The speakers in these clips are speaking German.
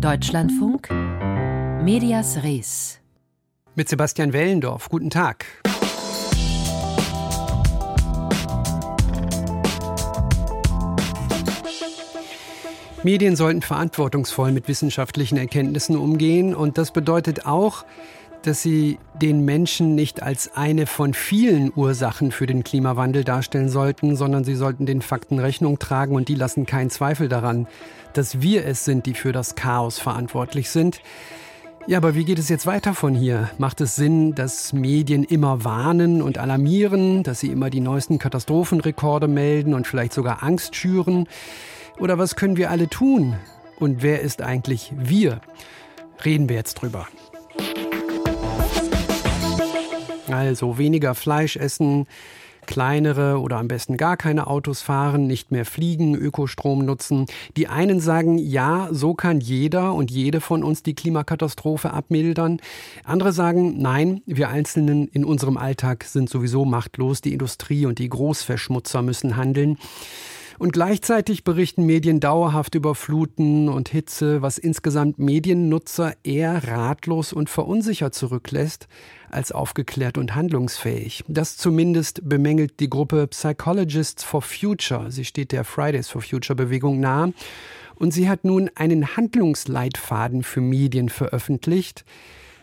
Deutschlandfunk Medias Res mit Sebastian Wellendorf. Guten Tag. Medien sollten verantwortungsvoll mit wissenschaftlichen Erkenntnissen umgehen und das bedeutet auch, dass sie den Menschen nicht als eine von vielen Ursachen für den Klimawandel darstellen sollten, sondern sie sollten den Fakten Rechnung tragen und die lassen keinen Zweifel daran, dass wir es sind, die für das Chaos verantwortlich sind. Ja, aber wie geht es jetzt weiter von hier? Macht es Sinn, dass Medien immer warnen und alarmieren, dass sie immer die neuesten Katastrophenrekorde melden und vielleicht sogar Angst schüren? Oder was können wir alle tun? Und wer ist eigentlich wir? Reden wir jetzt drüber. Also weniger Fleisch essen, kleinere oder am besten gar keine Autos fahren, nicht mehr fliegen, Ökostrom nutzen. Die einen sagen, ja, so kann jeder und jede von uns die Klimakatastrophe abmildern. Andere sagen, nein, wir Einzelnen in unserem Alltag sind sowieso machtlos, die Industrie und die Großverschmutzer müssen handeln. Und gleichzeitig berichten Medien dauerhaft über Fluten und Hitze, was insgesamt Mediennutzer eher ratlos und verunsichert zurücklässt als aufgeklärt und handlungsfähig. Das zumindest bemängelt die Gruppe Psychologists for Future. Sie steht der Fridays for Future Bewegung nahe. Und sie hat nun einen Handlungsleitfaden für Medien veröffentlicht.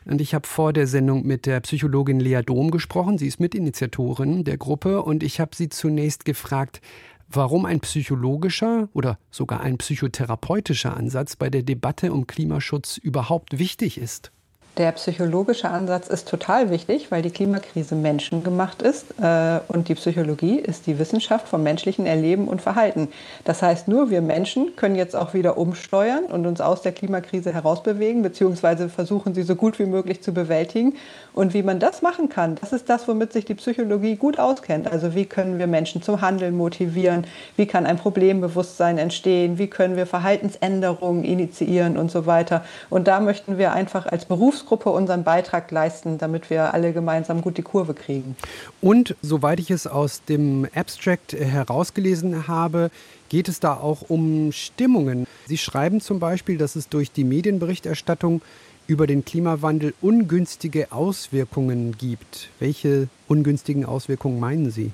Und ich habe vor der Sendung mit der Psychologin Lea Dom gesprochen. Sie ist Mitinitiatorin der Gruppe. Und ich habe sie zunächst gefragt, warum ein psychologischer oder sogar ein psychotherapeutischer Ansatz bei der Debatte um Klimaschutz überhaupt wichtig ist. Der psychologische Ansatz ist total wichtig, weil die Klimakrise menschengemacht ist äh, und die Psychologie ist die Wissenschaft vom menschlichen Erleben und Verhalten. Das heißt, nur wir Menschen können jetzt auch wieder umsteuern und uns aus der Klimakrise herausbewegen, beziehungsweise versuchen, sie so gut wie möglich zu bewältigen. Und wie man das machen kann, das ist das, womit sich die Psychologie gut auskennt. Also wie können wir Menschen zum Handeln motivieren? Wie kann ein Problembewusstsein entstehen? Wie können wir Verhaltensänderungen initiieren und so weiter? Und da möchten wir einfach als Berufs Berufsgruppe unseren Beitrag leisten, damit wir alle gemeinsam gut die Kurve kriegen. Und soweit ich es aus dem Abstract herausgelesen habe, geht es da auch um Stimmungen. Sie schreiben zum Beispiel, dass es durch die Medienberichterstattung über den Klimawandel ungünstige Auswirkungen gibt. Welche ungünstigen Auswirkungen meinen Sie?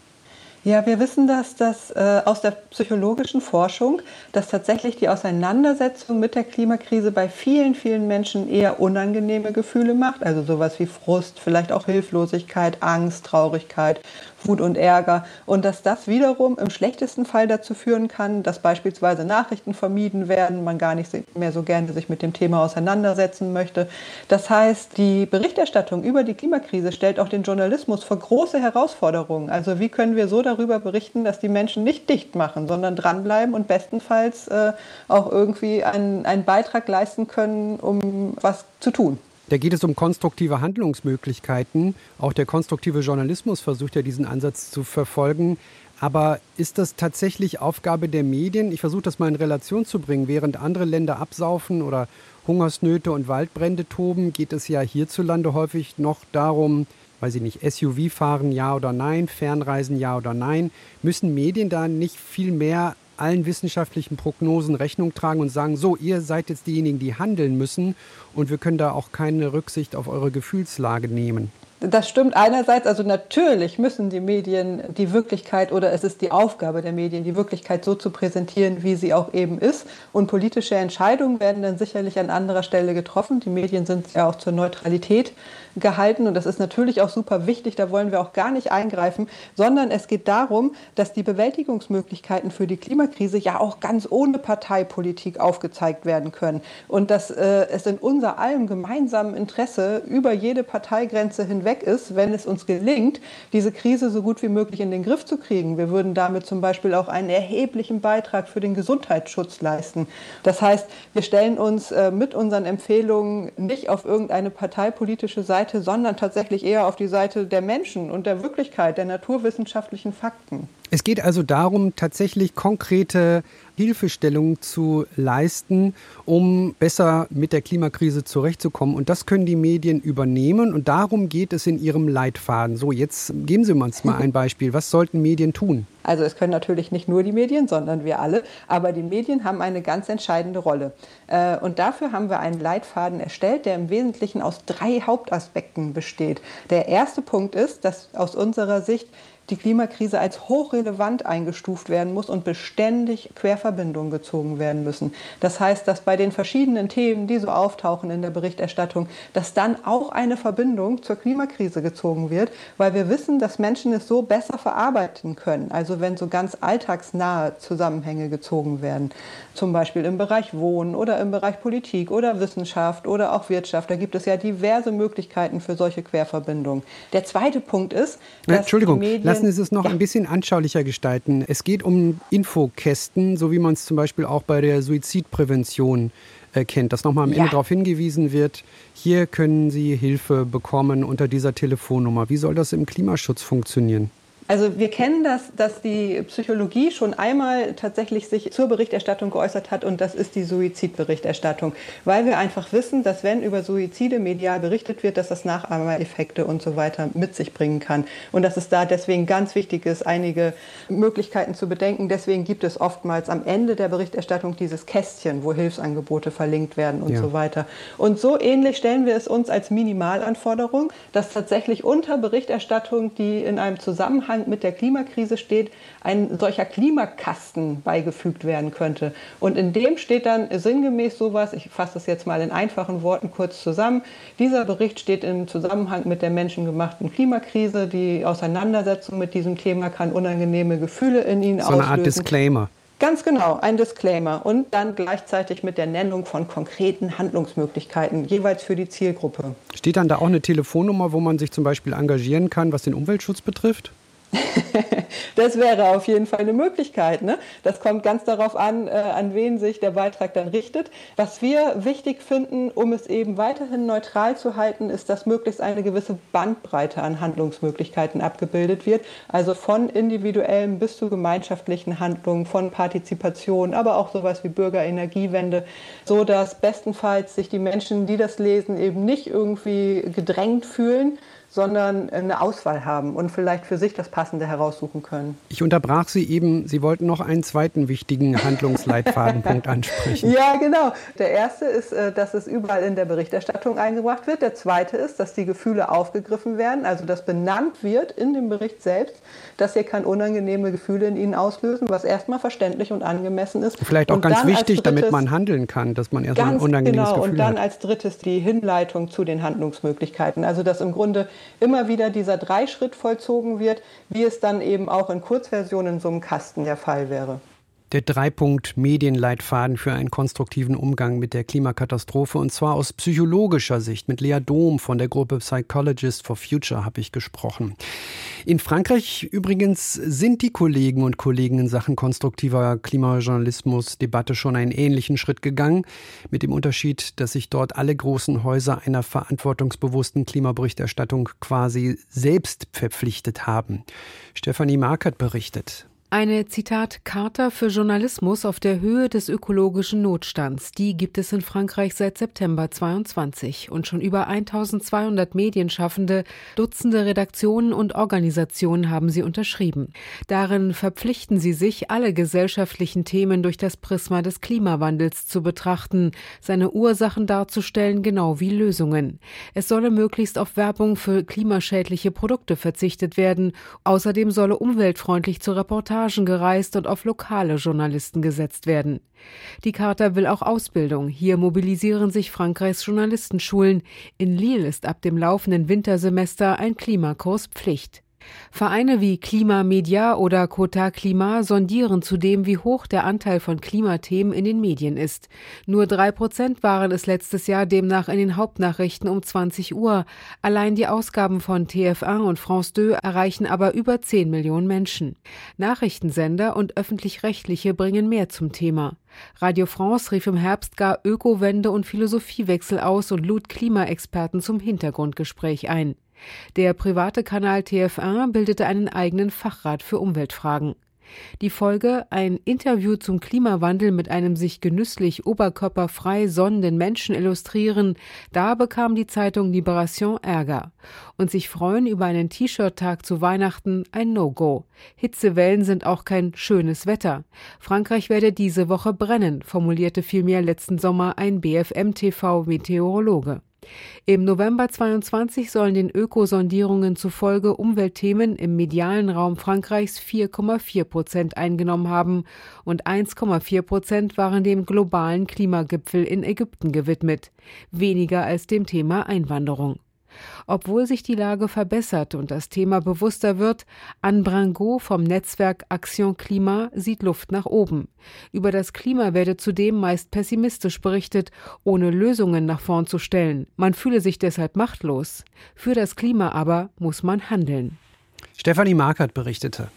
Ja, wir wissen das, dass äh, aus der psychologischen Forschung, dass tatsächlich die Auseinandersetzung mit der Klimakrise bei vielen, vielen Menschen eher unangenehme Gefühle macht. Also sowas wie Frust, vielleicht auch Hilflosigkeit, Angst, Traurigkeit, Wut und Ärger. Und dass das wiederum im schlechtesten Fall dazu führen kann, dass beispielsweise Nachrichten vermieden werden, man gar nicht mehr so gerne sich mit dem Thema auseinandersetzen möchte. Das heißt, die Berichterstattung über die Klimakrise stellt auch den Journalismus vor große Herausforderungen. Also wie können wir so darüber berichten, dass die Menschen nicht dicht machen, sondern dranbleiben und bestenfalls äh, auch irgendwie einen, einen Beitrag leisten können, um was zu tun. Da geht es um konstruktive Handlungsmöglichkeiten. Auch der konstruktive Journalismus versucht ja diesen Ansatz zu verfolgen. Aber ist das tatsächlich Aufgabe der Medien? Ich versuche das mal in Relation zu bringen. Während andere Länder absaufen oder Hungersnöte und Waldbrände toben, geht es ja hierzulande häufig noch darum, weiß ich nicht, SUV fahren, ja oder nein, Fernreisen, ja oder nein. Müssen Medien da nicht viel mehr allen wissenschaftlichen Prognosen Rechnung tragen und sagen, so, ihr seid jetzt diejenigen, die handeln müssen und wir können da auch keine Rücksicht auf eure Gefühlslage nehmen. Das stimmt einerseits, also natürlich müssen die Medien die Wirklichkeit oder es ist die Aufgabe der Medien, die Wirklichkeit so zu präsentieren, wie sie auch eben ist. Und politische Entscheidungen werden dann sicherlich an anderer Stelle getroffen. Die Medien sind ja auch zur Neutralität gehalten und das ist natürlich auch super wichtig, da wollen wir auch gar nicht eingreifen, sondern es geht darum, dass die Bewältigungsmöglichkeiten für die Klimakrise ja auch ganz ohne Parteipolitik aufgezeigt werden können und dass äh, es in unser allem gemeinsamen Interesse über jede Parteigrenze hinweg ist, wenn es uns gelingt, diese Krise so gut wie möglich in den Griff zu kriegen. Wir würden damit zum Beispiel auch einen erheblichen Beitrag für den Gesundheitsschutz leisten. Das heißt, wir stellen uns äh, mit unseren Empfehlungen nicht auf irgendeine parteipolitische Seite, sondern tatsächlich eher auf die Seite der Menschen und der Wirklichkeit, der naturwissenschaftlichen Fakten. Es geht also darum, tatsächlich konkrete Hilfestellung zu leisten, um besser mit der Klimakrise zurechtzukommen. Und das können die Medien übernehmen. Und darum geht es in ihrem Leitfaden. So, jetzt geben Sie uns mal ein Beispiel. Was sollten Medien tun? Also es können natürlich nicht nur die Medien, sondern wir alle. Aber die Medien haben eine ganz entscheidende Rolle. Äh, und dafür haben wir einen Leitfaden erstellt, der im Wesentlichen aus drei Hauptaspekten besteht. Der erste Punkt ist, dass aus unserer Sicht die Klimakrise als hochrelevant eingestuft werden muss und beständig Querverbindungen gezogen werden müssen. Das heißt, dass bei den verschiedenen Themen, die so auftauchen in der Berichterstattung, dass dann auch eine Verbindung zur Klimakrise gezogen wird, weil wir wissen, dass Menschen es so besser verarbeiten können. Also wenn so ganz alltagsnahe Zusammenhänge gezogen werden, zum Beispiel im Bereich Wohnen oder im Bereich Politik oder Wissenschaft oder auch Wirtschaft. Da gibt es ja diverse Möglichkeiten für solche Querverbindungen. Der zweite Punkt ist, dass Entschuldigung, Medien Sie es noch ja. ein bisschen anschaulicher gestalten. Es geht um Infokästen, so wie man es zum Beispiel auch bei der Suizidprävention äh, kennt, dass nochmal am ja. Ende darauf hingewiesen wird, hier können Sie Hilfe bekommen unter dieser Telefonnummer. Wie soll das im Klimaschutz funktionieren? Also wir kennen das, dass die Psychologie schon einmal tatsächlich sich zur Berichterstattung geäußert hat und das ist die Suizidberichterstattung, weil wir einfach wissen, dass wenn über Suizide medial berichtet wird, dass das Nachahmereffekte und so weiter mit sich bringen kann und dass es da deswegen ganz wichtig ist, einige Möglichkeiten zu bedenken. Deswegen gibt es oftmals am Ende der Berichterstattung dieses Kästchen, wo Hilfsangebote verlinkt werden und ja. so weiter. Und so ähnlich stellen wir es uns als Minimalanforderung, dass tatsächlich unter Berichterstattung, die in einem Zusammenhang Zusammenhang mit der Klimakrise steht, ein solcher Klimakasten beigefügt werden könnte. Und in dem steht dann sinngemäß sowas, ich fasse das jetzt mal in einfachen Worten kurz zusammen, dieser Bericht steht im Zusammenhang mit der menschengemachten Klimakrise. Die Auseinandersetzung mit diesem Thema kann unangenehme Gefühle in Ihnen so auslösen. So eine Art Disclaimer. Ganz genau, ein Disclaimer und dann gleichzeitig mit der Nennung von konkreten Handlungsmöglichkeiten, jeweils für die Zielgruppe. Steht dann da auch eine Telefonnummer, wo man sich zum Beispiel engagieren kann, was den Umweltschutz betrifft? das wäre auf jeden Fall eine Möglichkeit. Ne? Das kommt ganz darauf an, äh, an wen sich der Beitrag dann richtet. Was wir wichtig finden, um es eben weiterhin neutral zu halten, ist, dass möglichst eine gewisse Bandbreite an Handlungsmöglichkeiten abgebildet wird. Also von individuellen bis zu gemeinschaftlichen Handlungen, von Partizipation, aber auch sowas wie Bürgerenergiewende, so dass bestenfalls sich die Menschen, die das lesen, eben nicht irgendwie gedrängt fühlen, sondern eine Auswahl haben und vielleicht für sich das Passende heraussuchen können. Ich unterbrach Sie eben, Sie wollten noch einen zweiten wichtigen Handlungsleitfadenpunkt ansprechen. Ja, genau. Der erste ist, äh, dass es überall in der Berichterstattung eingebracht wird. Der zweite ist, dass die Gefühle aufgegriffen werden, also dass benannt wird in dem Bericht selbst, dass hier kann unangenehme Gefühle in Ihnen auslösen, was erstmal verständlich und angemessen ist. Vielleicht auch und ganz wichtig, drittes, damit man handeln kann, dass man erstmal ein unangenehmes genau, Gefühl hat. Und dann hat. als drittes die Hinleitung zu den Handlungsmöglichkeiten. Also dass im Grunde immer wieder dieser Dreischritt vollzogen wird, wie es dann eben auch in Kurzversionen in so einem Kasten der Fall wäre. Der Dreipunkt Medienleitfaden für einen konstruktiven Umgang mit der Klimakatastrophe und zwar aus psychologischer Sicht. Mit Lea Dom von der Gruppe Psychologist for Future habe ich gesprochen. In Frankreich übrigens sind die Kollegen und Kollegen in Sachen konstruktiver Klimajournalismus Debatte schon einen ähnlichen Schritt gegangen, mit dem Unterschied, dass sich dort alle großen Häuser einer verantwortungsbewussten Klimaberichterstattung quasi selbst verpflichtet haben. Stefanie Markert berichtet. Eine Zitat Charta für Journalismus auf der Höhe des ökologischen Notstands. Die gibt es in Frankreich seit September 22 und schon über 1200 Medienschaffende, Dutzende Redaktionen und Organisationen haben sie unterschrieben. Darin verpflichten sie sich, alle gesellschaftlichen Themen durch das Prisma des Klimawandels zu betrachten, seine Ursachen darzustellen, genau wie Lösungen. Es solle möglichst auf Werbung für klimaschädliche Produkte verzichtet werden. Außerdem solle umweltfreundlich zur Reportage Reportagen gereist und auf lokale Journalisten gesetzt werden. Die Charta will auch Ausbildung. Hier mobilisieren sich Frankreichs Journalistenschulen. In Lille ist ab dem laufenden Wintersemester ein Klimakurs Pflicht. Vereine wie Klimamedia oder Kota Klima sondieren zudem, wie hoch der Anteil von Klimathemen in den Medien ist. Nur drei Prozent waren es letztes Jahr demnach in den Hauptnachrichten um 20 Uhr. Allein die Ausgaben von TF1 und France 2 erreichen aber über 10 Millionen Menschen. Nachrichtensender und öffentlich-rechtliche bringen mehr zum Thema. Radio France rief im Herbst gar Ökowende und Philosophiewechsel aus und lud Klimaexperten zum Hintergrundgespräch ein. Der private Kanal TF1 bildete einen eigenen Fachrat für Umweltfragen. Die Folge ein Interview zum Klimawandel mit einem sich genüsslich oberkörperfrei sonnenden Menschen illustrieren, da bekam die Zeitung Libération Ärger. Und sich freuen über einen T-Shirt-Tag zu Weihnachten ein No-Go. Hitzewellen sind auch kein schönes Wetter. Frankreich werde diese Woche brennen, formulierte vielmehr letzten Sommer ein BFM-TV-Meteorologe. Im November 22 sollen den Ökosondierungen zufolge Umweltthemen im medialen Raum Frankreichs 4,4 Prozent eingenommen haben und 1,4 Prozent waren dem globalen Klimagipfel in Ägypten gewidmet, weniger als dem Thema Einwanderung. Obwohl sich die Lage verbessert und das Thema bewusster wird, Anne Brangot vom Netzwerk Action Klima sieht Luft nach oben. Über das Klima werde zudem meist pessimistisch berichtet, ohne Lösungen nach vorn zu stellen. Man fühle sich deshalb machtlos. Für das Klima aber muss man handeln. Stefanie Markert berichtete.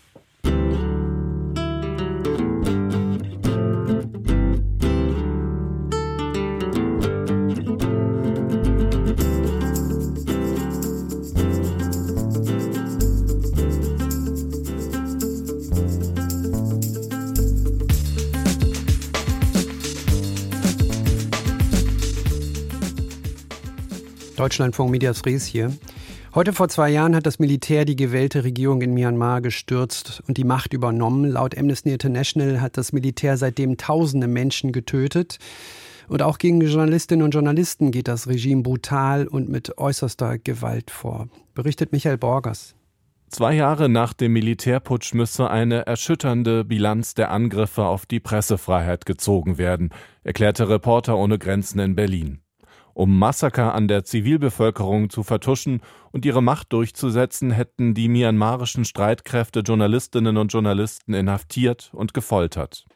Deutschlandfunk Medias Res hier. Heute vor zwei Jahren hat das Militär die gewählte Regierung in Myanmar gestürzt und die Macht übernommen. Laut Amnesty International hat das Militär seitdem tausende Menschen getötet. Und auch gegen Journalistinnen und Journalisten geht das Regime brutal und mit äußerster Gewalt vor. Berichtet Michael Borgers. Zwei Jahre nach dem Militärputsch müsse eine erschütternde Bilanz der Angriffe auf die Pressefreiheit gezogen werden, erklärte Reporter ohne Grenzen in Berlin um Massaker an der Zivilbevölkerung zu vertuschen und ihre Macht durchzusetzen, hätten die myanmarischen Streitkräfte Journalistinnen und Journalisten inhaftiert und gefoltert.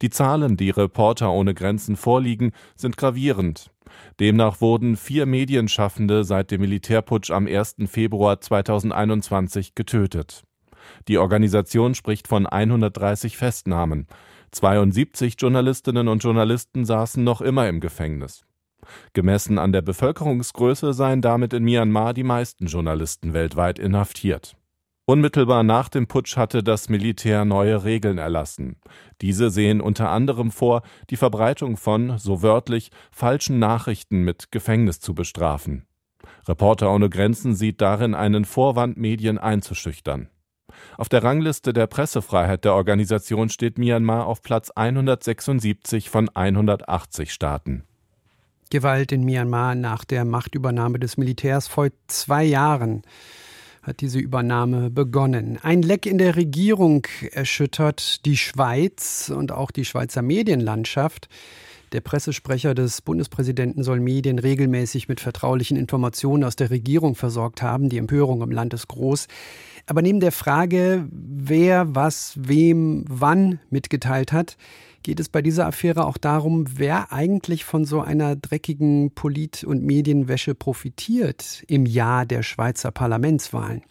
Die Zahlen, die Reporter ohne Grenzen vorliegen, sind gravierend. Demnach wurden vier Medienschaffende seit dem Militärputsch am 1. Februar 2021 getötet. Die Organisation spricht von 130 Festnahmen. 72 Journalistinnen und Journalisten saßen noch immer im Gefängnis. Gemessen an der Bevölkerungsgröße seien damit in Myanmar die meisten Journalisten weltweit inhaftiert. Unmittelbar nach dem Putsch hatte das Militär neue Regeln erlassen. Diese sehen unter anderem vor, die Verbreitung von, so wörtlich, falschen Nachrichten mit Gefängnis zu bestrafen. Reporter ohne Grenzen sieht darin einen Vorwand, Medien einzuschüchtern. Auf der Rangliste der Pressefreiheit der Organisation steht Myanmar auf Platz 176 von 180 Staaten. Gewalt in Myanmar nach der Machtübernahme des Militärs vor zwei Jahren hat diese Übernahme begonnen. Ein Leck in der Regierung erschüttert die Schweiz und auch die Schweizer Medienlandschaft. Der Pressesprecher des Bundespräsidenten soll Medien regelmäßig mit vertraulichen Informationen aus der Regierung versorgt haben. Die Empörung im Land ist groß. Aber neben der Frage, wer was wem wann mitgeteilt hat, geht es bei dieser Affäre auch darum, wer eigentlich von so einer dreckigen Polit- und Medienwäsche profitiert im Jahr der Schweizer Parlamentswahlen.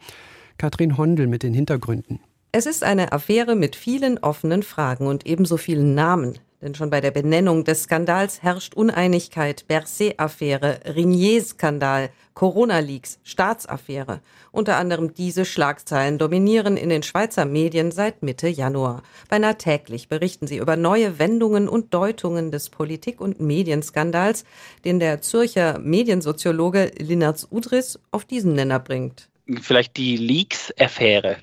Katrin Hondel mit den Hintergründen. Es ist eine Affäre mit vielen offenen Fragen und ebenso vielen Namen. Denn schon bei der Benennung des Skandals herrscht Uneinigkeit. Berset-Affäre, Rignier-Skandal, Corona-Leaks, Staatsaffäre. Unter anderem diese Schlagzeilen dominieren in den Schweizer Medien seit Mitte Januar. Beinahe täglich berichten sie über neue Wendungen und Deutungen des Politik- und Medienskandals, den der Zürcher Mediensoziologe Linnertz Udris auf diesen Nenner bringt. Vielleicht die Leaks-Affäre.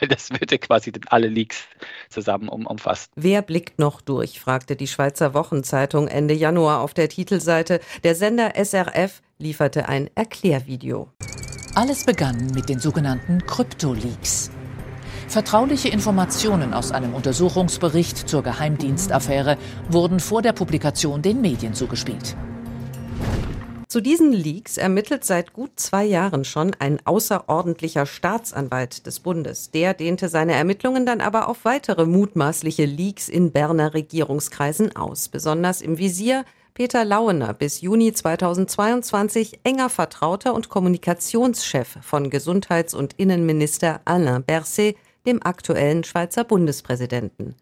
Weil das wird ja quasi alle Leaks zusammen um, umfasst. Wer blickt noch durch, fragte die Schweizer Wochenzeitung Ende Januar auf der Titelseite. Der Sender SRF lieferte ein Erklärvideo. Alles begann mit den sogenannten Krypto-Leaks. Vertrauliche Informationen aus einem Untersuchungsbericht zur Geheimdienstaffäre wurden vor der Publikation den Medien zugespielt. Zu diesen Leaks ermittelt seit gut zwei Jahren schon ein außerordentlicher Staatsanwalt des Bundes. Der dehnte seine Ermittlungen dann aber auf weitere mutmaßliche Leaks in Berner Regierungskreisen aus. Besonders im Visier Peter Lauener, bis Juni 2022 enger Vertrauter und Kommunikationschef von Gesundheits- und Innenminister Alain Berset, dem aktuellen Schweizer Bundespräsidenten.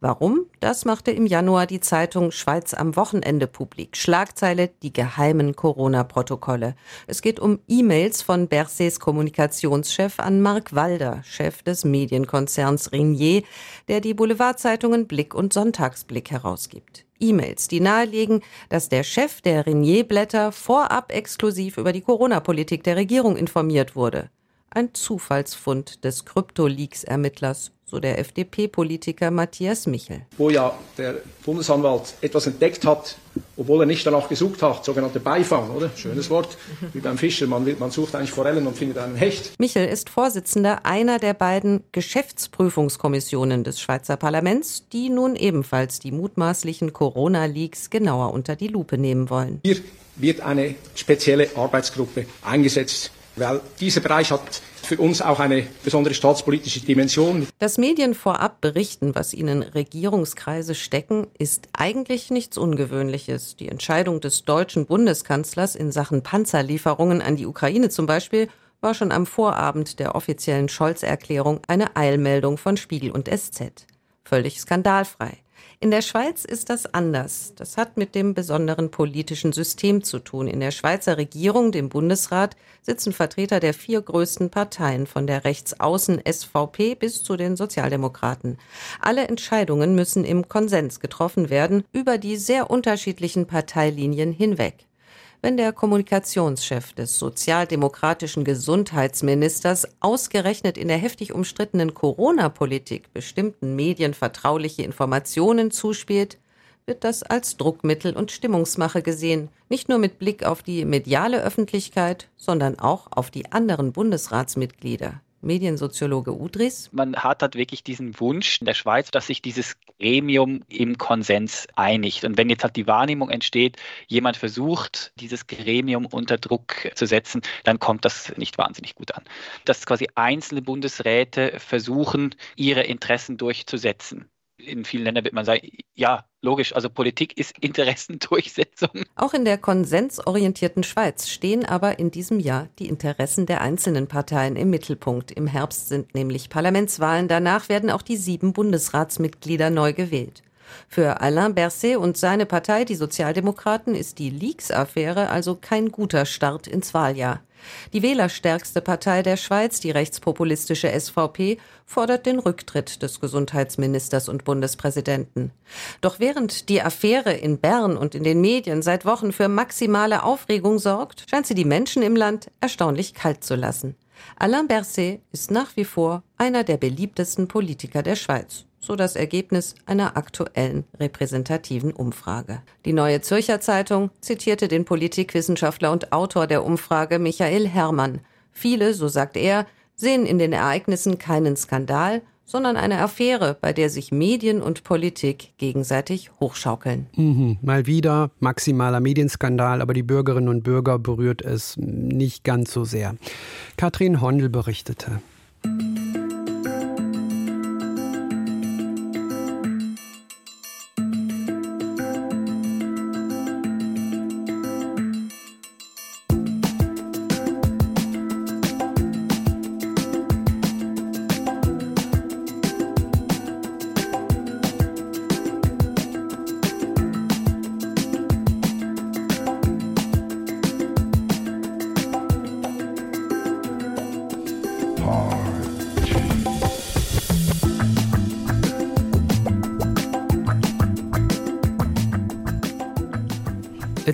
Warum? Das machte im Januar die Zeitung Schweiz am Wochenende publik. Schlagzeile Die geheimen Corona-Protokolle. Es geht um E-Mails von Bercés Kommunikationschef an Mark Walder, Chef des Medienkonzerns Ringnier, der die Boulevardzeitungen Blick und Sonntagsblick herausgibt. E-Mails, die nahelegen, dass der Chef der Renier-Blätter vorab exklusiv über die Corona-Politik der Regierung informiert wurde. Ein Zufallsfund des Krypto-Leaks-Ermittlers so der FDP-Politiker Matthias Michel. Wo ja der Bundesanwalt etwas entdeckt hat, obwohl er nicht danach gesucht hat, sogenannte Beifang, oder? Schönes Wort, wie beim Fischer, man, man sucht eigentlich Forellen und findet einen Hecht. Michel ist Vorsitzender einer der beiden Geschäftsprüfungskommissionen des Schweizer Parlaments, die nun ebenfalls die mutmaßlichen Corona-Leaks genauer unter die Lupe nehmen wollen. Hier wird eine spezielle Arbeitsgruppe eingesetzt, weil dieser Bereich hat für uns auch eine besondere staatspolitische Dimension. Dass Medien vorab berichten, was ihnen Regierungskreise stecken, ist eigentlich nichts Ungewöhnliches. Die Entscheidung des deutschen Bundeskanzlers in Sachen Panzerlieferungen an die Ukraine zum Beispiel war schon am Vorabend der offiziellen Scholz-Erklärung eine Eilmeldung von Spiegel und SZ. Völlig skandalfrei. In der Schweiz ist das anders. Das hat mit dem besonderen politischen System zu tun. In der Schweizer Regierung, dem Bundesrat, sitzen Vertreter der vier größten Parteien, von der rechtsaußen SVP bis zu den Sozialdemokraten. Alle Entscheidungen müssen im Konsens getroffen werden, über die sehr unterschiedlichen Parteilinien hinweg wenn der Kommunikationschef des sozialdemokratischen Gesundheitsministers ausgerechnet in der heftig umstrittenen Corona-Politik bestimmten Medien vertrauliche Informationen zuspielt, wird das als Druckmittel und Stimmungsmache gesehen, nicht nur mit Blick auf die mediale Öffentlichkeit, sondern auch auf die anderen Bundesratsmitglieder. Mediensoziologe Udris. Man hat halt wirklich diesen Wunsch in der Schweiz, dass sich dieses Gremium im Konsens einigt. Und wenn jetzt halt die Wahrnehmung entsteht, jemand versucht, dieses Gremium unter Druck zu setzen, dann kommt das nicht wahnsinnig gut an. Dass quasi einzelne Bundesräte versuchen, ihre Interessen durchzusetzen in vielen Ländern wird man sagen, ja, logisch, also Politik ist Interessendurchsetzung. Auch in der konsensorientierten Schweiz stehen aber in diesem Jahr die Interessen der einzelnen Parteien im Mittelpunkt. Im Herbst sind nämlich Parlamentswahlen, danach werden auch die sieben Bundesratsmitglieder neu gewählt. Für Alain Berset und seine Partei, die Sozialdemokraten, ist die Leaks-Affäre also kein guter Start ins Wahljahr. Die wählerstärkste Partei der Schweiz, die rechtspopulistische SVP, fordert den Rücktritt des Gesundheitsministers und Bundespräsidenten. Doch während die Affäre in Bern und in den Medien seit Wochen für maximale Aufregung sorgt, scheint sie die Menschen im Land erstaunlich kalt zu lassen. Alain Berset ist nach wie vor einer der beliebtesten Politiker der Schweiz so das Ergebnis einer aktuellen repräsentativen Umfrage. Die Neue Zürcher Zeitung zitierte den Politikwissenschaftler und Autor der Umfrage Michael Herrmann. Viele, so sagt er, sehen in den Ereignissen keinen Skandal, sondern eine Affäre, bei der sich Medien und Politik gegenseitig hochschaukeln. Mhm, mal wieder maximaler Medienskandal, aber die Bürgerinnen und Bürger berührt es nicht ganz so sehr. Katrin Hondel berichtete.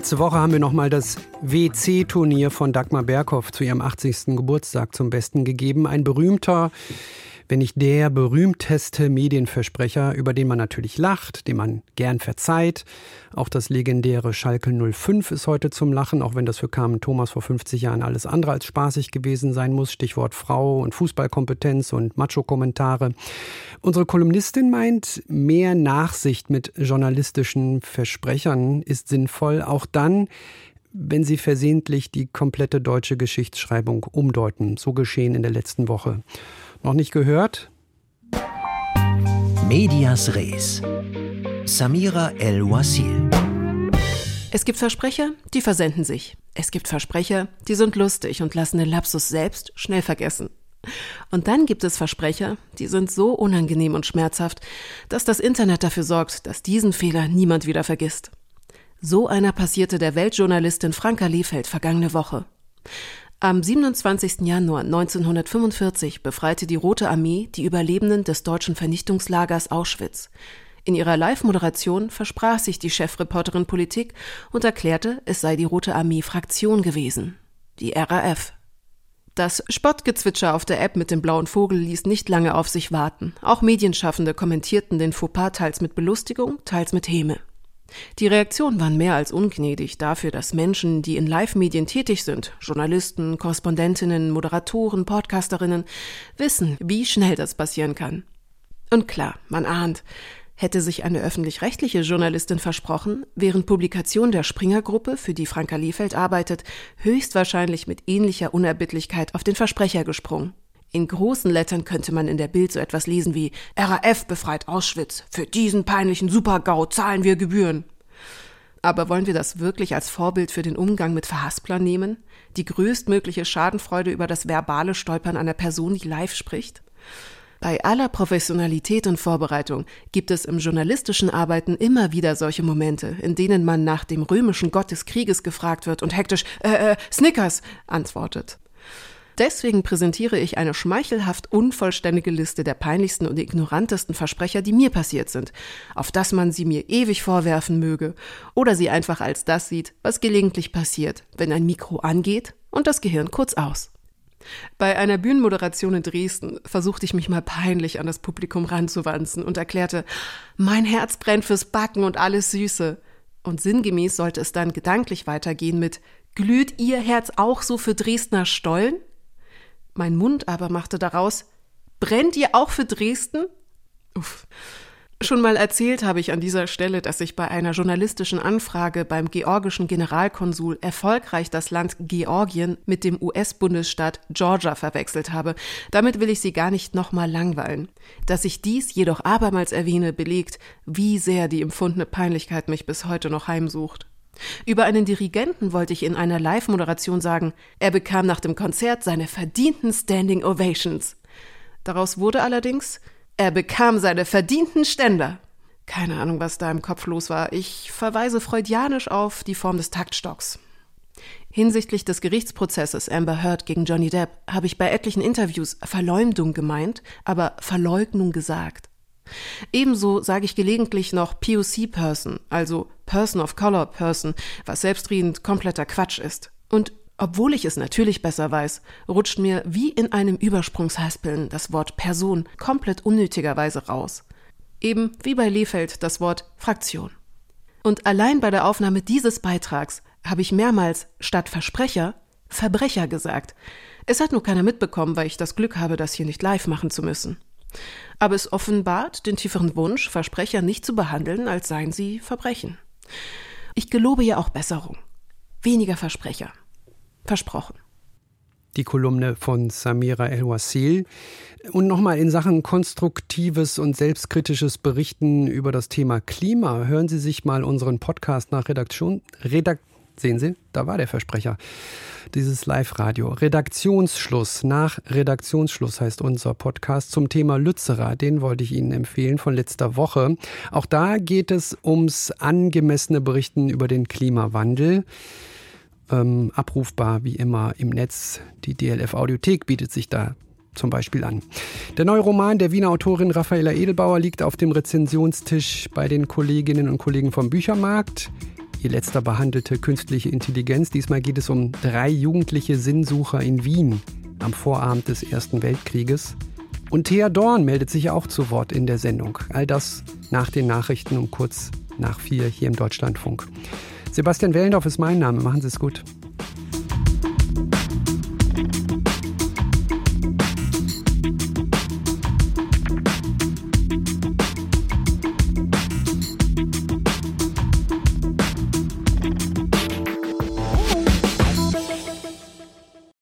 Letzte Woche haben wir nochmal das WC-Turnier von Dagmar Berghoff zu ihrem 80. Geburtstag zum Besten gegeben. Ein berühmter wenn nicht der berühmteste Medienversprecher, über den man natürlich lacht, den man gern verzeiht. Auch das legendäre Schalke 05 ist heute zum Lachen, auch wenn das für Carmen Thomas vor 50 Jahren alles andere als spaßig gewesen sein muss. Stichwort Frau und Fußballkompetenz und Macho-Kommentare. Unsere Kolumnistin meint, mehr Nachsicht mit journalistischen Versprechern ist sinnvoll, auch dann, wenn sie versehentlich die komplette deutsche Geschichtsschreibung umdeuten. So geschehen in der letzten Woche. Noch nicht gehört? Medias Res. Samira El-Wasil. Es gibt Versprecher, die versenden sich. Es gibt Versprecher, die sind lustig und lassen den Lapsus selbst schnell vergessen. Und dann gibt es Versprecher, die sind so unangenehm und schmerzhaft, dass das Internet dafür sorgt, dass diesen Fehler niemand wieder vergisst. So einer passierte der Weltjournalistin Franka Lehfeld vergangene Woche. Am 27. Januar 1945 befreite die Rote Armee die Überlebenden des deutschen Vernichtungslagers Auschwitz. In ihrer Live-Moderation versprach sich die Chefreporterin Politik und erklärte, es sei die Rote Armee-Fraktion gewesen, die RAF. Das Spottgezwitscher auf der App mit dem blauen Vogel ließ nicht lange auf sich warten. Auch Medienschaffende kommentierten den Fauxpas teils mit Belustigung, teils mit Häme. Die Reaktionen waren mehr als ungnädig dafür, dass Menschen, die in Live-Medien tätig sind, Journalisten, Korrespondentinnen, Moderatoren, Podcasterinnen, wissen, wie schnell das passieren kann. Und klar, man ahnt, hätte sich eine öffentlich-rechtliche Journalistin versprochen, während Publikation der Springer-Gruppe, für die Franka Liefeld arbeitet, höchstwahrscheinlich mit ähnlicher Unerbittlichkeit auf den Versprecher gesprungen. In großen Lettern könnte man in der Bild so etwas lesen wie RAF befreit Auschwitz. Für diesen peinlichen Supergau zahlen wir Gebühren. Aber wollen wir das wirklich als Vorbild für den Umgang mit Verhasplern nehmen? Die größtmögliche Schadenfreude über das verbale Stolpern einer Person, die live spricht? Bei aller Professionalität und Vorbereitung gibt es im journalistischen Arbeiten immer wieder solche Momente, in denen man nach dem römischen Gott des Krieges gefragt wird und hektisch äh, äh, Snickers antwortet. Deswegen präsentiere ich eine schmeichelhaft unvollständige Liste der peinlichsten und ignorantesten Versprecher, die mir passiert sind, auf dass man sie mir ewig vorwerfen möge oder sie einfach als das sieht, was gelegentlich passiert, wenn ein Mikro angeht und das Gehirn kurz aus. Bei einer Bühnenmoderation in Dresden versuchte ich mich mal peinlich an das Publikum ranzuwanzen und erklärte, mein Herz brennt fürs Backen und alles Süße. Und sinngemäß sollte es dann gedanklich weitergehen mit, glüht Ihr Herz auch so für Dresdner Stollen? Mein Mund aber machte daraus, brennt ihr auch für Dresden? Uff. Schon mal erzählt habe ich an dieser Stelle, dass ich bei einer journalistischen Anfrage beim georgischen Generalkonsul erfolgreich das Land Georgien mit dem US-Bundesstaat Georgia verwechselt habe. Damit will ich Sie gar nicht nochmal langweilen. Dass ich dies jedoch abermals erwähne, belegt, wie sehr die empfundene Peinlichkeit mich bis heute noch heimsucht. Über einen Dirigenten wollte ich in einer Live-Moderation sagen, er bekam nach dem Konzert seine verdienten Standing Ovations. Daraus wurde allerdings, er bekam seine verdienten Ständer. Keine Ahnung, was da im Kopf los war. Ich verweise freudianisch auf die Form des Taktstocks. Hinsichtlich des Gerichtsprozesses Amber Heard gegen Johnny Depp habe ich bei etlichen Interviews Verleumdung gemeint, aber Verleugnung gesagt. Ebenso sage ich gelegentlich noch POC-Person, also Person of Color Person, was selbstredend kompletter Quatsch ist. Und obwohl ich es natürlich besser weiß, rutscht mir wie in einem Übersprungshaspeln das Wort Person komplett unnötigerweise raus. Eben wie bei Lefeld das Wort Fraktion. Und allein bei der Aufnahme dieses Beitrags habe ich mehrmals statt Versprecher Verbrecher gesagt. Es hat nur keiner mitbekommen, weil ich das Glück habe, das hier nicht live machen zu müssen aber es offenbart den tieferen Wunsch, Versprecher nicht zu behandeln, als seien sie Verbrechen. Ich gelobe ja auch Besserung. Weniger Versprecher. Versprochen. Die Kolumne von Samira El-Wasil. Und nochmal in Sachen konstruktives und selbstkritisches Berichten über das Thema Klima. Hören Sie sich mal unseren Podcast nach Redaktion, Redakt, sehen Sie, da war der Versprecher dieses Live-Radio. Redaktionsschluss. Nach Redaktionsschluss heißt unser Podcast zum Thema Lützerer. Den wollte ich Ihnen empfehlen von letzter Woche. Auch da geht es ums angemessene Berichten über den Klimawandel. Ähm, abrufbar wie immer im Netz. Die DLF Audiothek bietet sich da zum Beispiel an. Der neue Roman der Wiener Autorin Raffaella Edelbauer liegt auf dem Rezensionstisch bei den Kolleginnen und Kollegen vom Büchermarkt. Ihr letzter behandelte künstliche Intelligenz. Diesmal geht es um drei jugendliche Sinnsucher in Wien am Vorabend des Ersten Weltkrieges. Und Thea Dorn meldet sich auch zu Wort in der Sendung. All das nach den Nachrichten um kurz nach vier hier im Deutschlandfunk. Sebastian Wellendorf ist mein Name. Machen Sie es gut.